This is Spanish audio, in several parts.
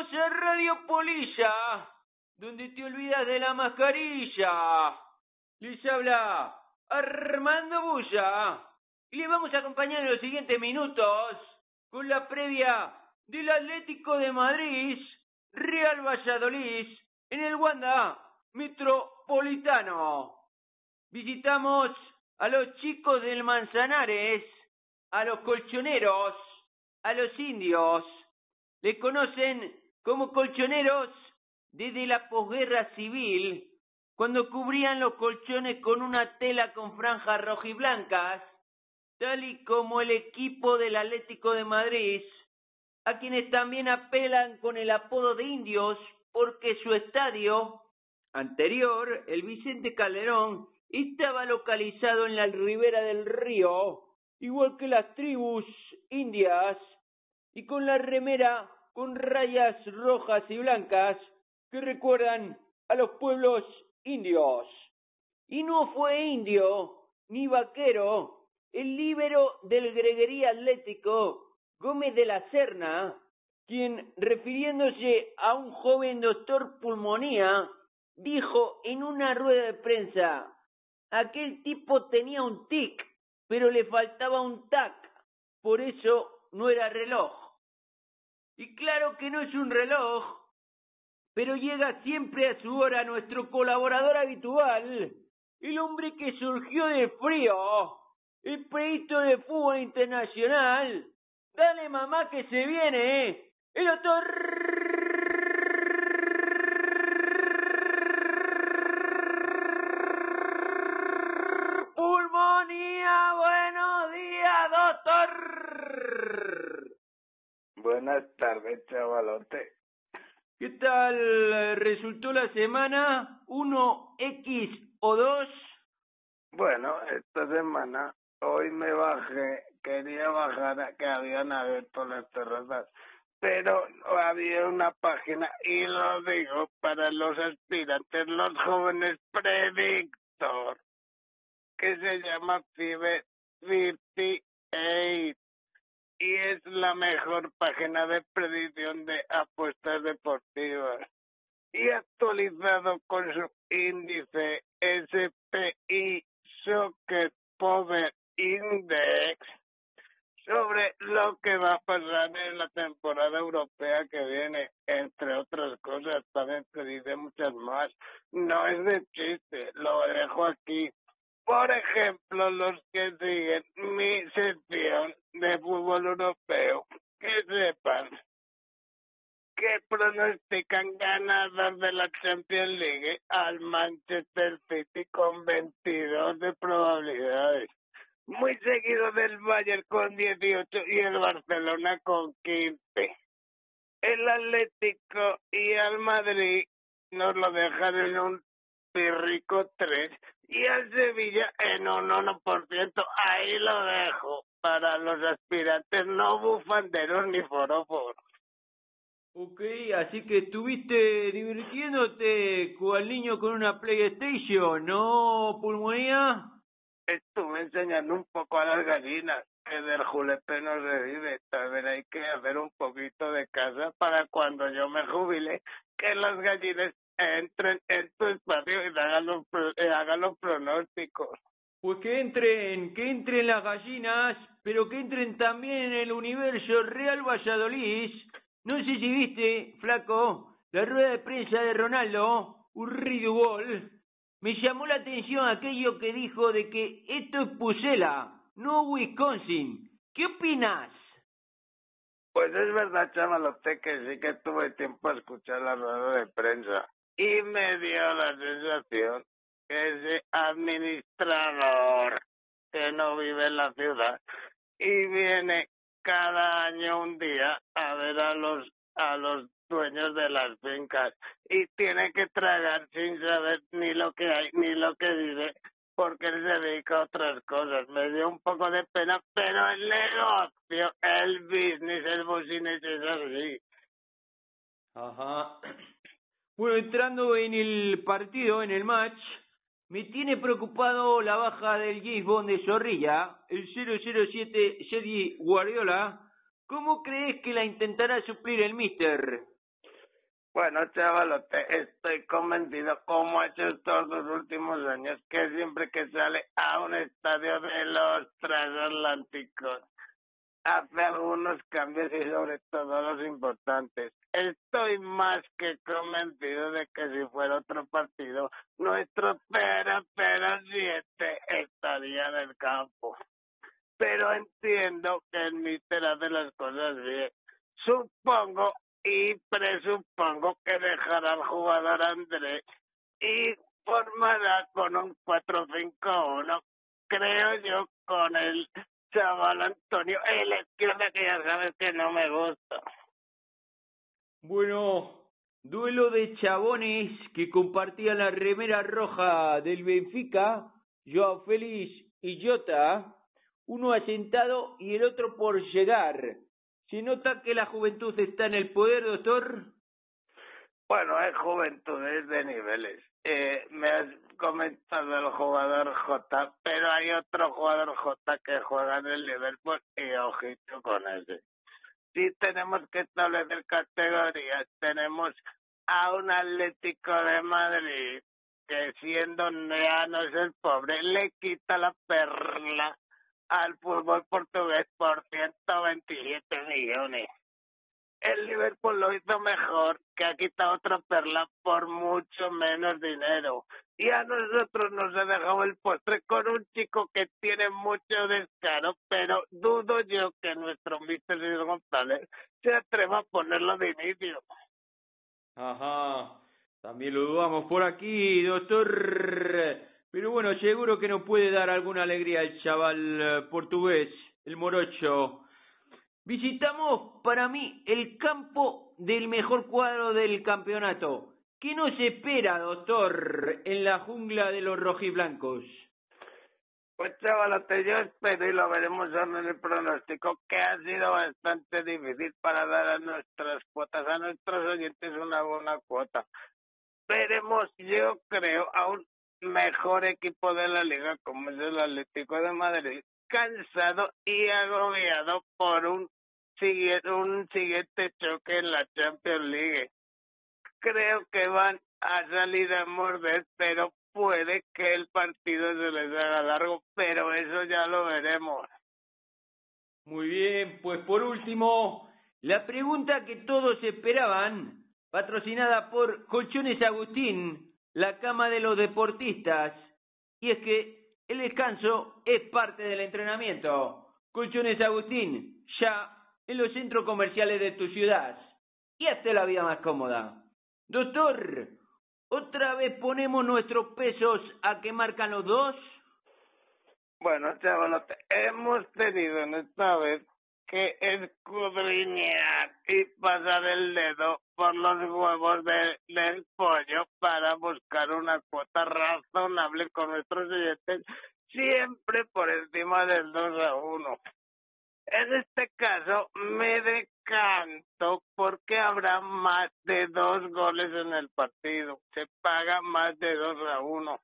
A Radio Polilla, donde te olvidas de la mascarilla. Les habla Armando Bulla y les vamos a acompañar en los siguientes minutos con la previa del Atlético de Madrid, Real Valladolid, en el Wanda Metropolitano. Visitamos a los chicos del Manzanares, a los colchoneros, a los indios. Le conocen como colchoneros desde la posguerra civil, cuando cubrían los colchones con una tela con franjas rojiblancas, tal y como el equipo del Atlético de Madrid, a quienes también apelan con el apodo de indios porque su estadio anterior, el Vicente Calderón, estaba localizado en la ribera del río, igual que las tribus indias, y con la remera con rayas rojas y blancas que recuerdan a los pueblos indios. Y no fue indio ni vaquero el líbero del Greguería Atlético, Gómez de la Serna, quien, refiriéndose a un joven doctor pulmonía, dijo en una rueda de prensa, aquel tipo tenía un tic, pero le faltaba un tac, por eso no era reloj. Y claro que no es un reloj, pero llega siempre a su hora nuestro colaborador habitual, el hombre que surgió de frío, el proyecto de fútbol internacional. Dale mamá que se viene, ¿eh? El doctor Pulmonía. Buenos días, doctor. Buenas tardes, chavalote. ¿Qué tal resultó la semana? ¿1X o 2? Bueno, esta semana hoy me bajé, quería bajar a que habían abierto las terrazas, pero había una página, y lo digo para los aspirantes, los jóvenes predictor, que se llama Fiber 58 y es la mejor página de predicción de apuestas deportivas y actualizado con su índice SPI Socket Power Index sobre lo que va a pasar en la temporada europea que viene, entre otras cosas, también predice muchas más. No es de chiste, lo dejo aquí. Por ejemplo, los que siguen mi sección de fútbol europeo, que sepan que pronostican ganadas de la Champions League al Manchester City con 22 de probabilidades. Muy seguido del Bayern con 18 y el Barcelona con 15. El Atlético y el Madrid nos lo dejan en un Pirrico 3 y al Sevilla en un 1%. Ahí lo dejo para los aspirantes no bufanderos ni foróforos. Ok, así que estuviste divirtiéndote con el niño con una PlayStation, ¿no, pulmonía? Estuve enseñando un poco a las gallinas que del julepe no se vive. También hay que hacer un poquito de casa para cuando yo me jubile, que las gallinas entren en tu espacio y hagan los, eh, hagan los pronósticos. Pues que entren, que entren las gallinas, pero que entren también en el universo Real Valladolid. No sé si viste, flaco, la rueda de prensa de Ronaldo, Urridugol. Me llamó la atención aquello que dijo de que esto es Pusela, no Wisconsin. ¿Qué opinas? Pues es verdad, chavalote, que sí que tuve tiempo a escuchar la rueda de prensa y me dio la sensación que ese administrador que no vive en la ciudad y viene cada año un día a ver a los a los dueños de las fincas y tiene que tragar sin saber ni lo que hay ni lo que vive porque él se dedica a otras cosas. Me dio un poco de pena, pero el negocio, el business, el business es así. Ajá. Bueno, entrando en el partido, en el match, me tiene preocupado la baja del Bond de Zorrilla, el 007 Jedi Guardiola. ¿Cómo crees que la intentará suplir el Mister? Bueno, chavalote, estoy convencido, como ha hecho estos dos últimos años, que siempre que sale a un estadio de los transatlánticos, hace algunos cambios y sobre todo los importantes. Estoy más que convencido de que si fuera otro partido, nuestro 007 estaría en el campo. Pero entiendo que el míster hace las cosas bien. Supongo y presupongo que dejará al jugador André y formará con un 4-5-1, creo yo, con el chaval Antonio, izquierda que ya que no me gusta. Bueno, duelo de chabones que compartían la remera roja del Benfica, Joao Félix y Jota, uno asentado y el otro por llegar. ¿Se nota que la juventud está en el poder, doctor? Bueno, es juventud, es de niveles. Eh, me has comentado el jugador J, pero hay otro jugador J que juega en el Liverpool y ojito con ese. Si tenemos que establecer categorías. Tenemos a un Atlético de Madrid que siendo neano es el pobre, le quita la perla al fútbol portugués por 127 millones. El Liverpool lo hizo mejor, que ha quitado otra perla por mucho menos dinero. Y a nosotros nos ha dejado el postre con un chico que tiene mucho descaro, pero dudo yo que nuestro Mister González se atreva a ponerlo de inicio. Ajá, también lo dudamos por aquí, doctor. Pero bueno, seguro que nos puede dar alguna alegría el chaval eh, portugués, el morocho. Visitamos para mí el campo del mejor cuadro del campeonato. ¿Qué nos espera, doctor, en la jungla de los rojiblancos? Pues chavalote, yo espero y lo veremos en el pronóstico, que ha sido bastante difícil para dar a nuestras cuotas, a nuestros oyentes una buena cuota. Veremos, yo creo, a un mejor equipo de la liga como es el Atlético de Madrid, cansado y agobiado por un un siguiente choque en la Champions League. Creo que van a salir a morder, pero puede que el partido se les haga largo, pero eso ya lo veremos. Muy bien, pues por último, la pregunta que todos esperaban, patrocinada por Colchones Agustín, la cama de los deportistas. Y es que el descanso es parte del entrenamiento. Colchones Agustín, ya en los centros comerciales de tu ciudad. Y hazte la vida más cómoda. Doctor, ¿otra vez ponemos nuestros pesos a que marcan los dos? Bueno, chavalote, hemos tenido en esta vez que escudriñar y pasar el dedo por los huevos del pollo para buscar una cuota razonable con nuestros clientes, siempre por encima del 2 a 1. En este caso me decanto porque habrá más de dos goles en el partido. Se paga más de 2 a 1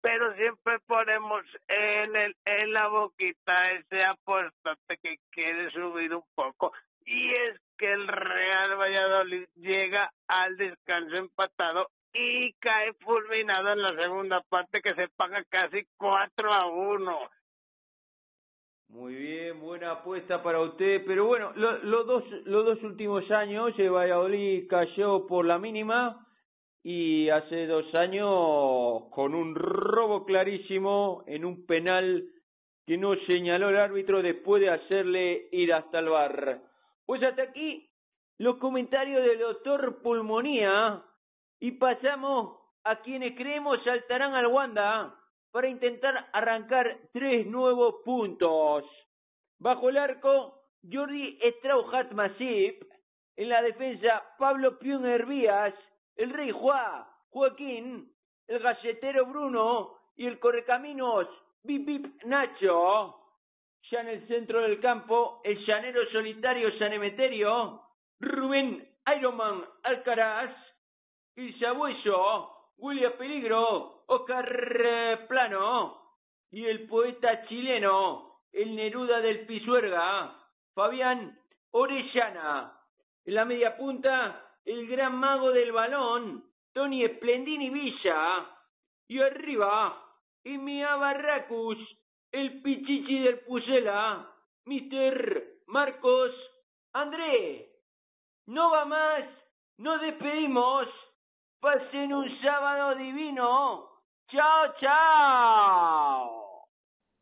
pero siempre ponemos en el en la boquita ese apostante que quiere subir un poco y es que el Real Valladolid llega al descanso empatado y cae fulminado en la segunda parte que se paga casi 4 a 1. Muy bien, buena apuesta para usted, pero bueno, los dos los dos últimos años el Valladolid cayó por la mínima y hace dos años con un robo clarísimo en un penal que no señaló el árbitro después de hacerle ir hasta el bar. Pues hasta aquí los comentarios del doctor Pulmonía y pasamos a quienes creemos saltarán al Wanda para intentar arrancar tres nuevos puntos. Bajo el arco, Jordi Strauchat Masip. En la defensa, Pablo Piun Hervías el rey Juá, Joaquín, el galletero Bruno y el correcaminos Bip Nacho. Ya en el centro del campo, el llanero solitario San Emeterio, Rubén Ironman Alcaraz, el sabueso William Peligro, Oscar Plano y el poeta chileno, el Neruda del Pisuerga, Fabián Orellana. En la media punta, el gran mago del balón, Tony Splendini Villa. Y arriba, Mia Barracus, el pichichi del Pusela, Mr. Marcos André. No va más, nos despedimos. Pasen un sábado divino. Chao, chao.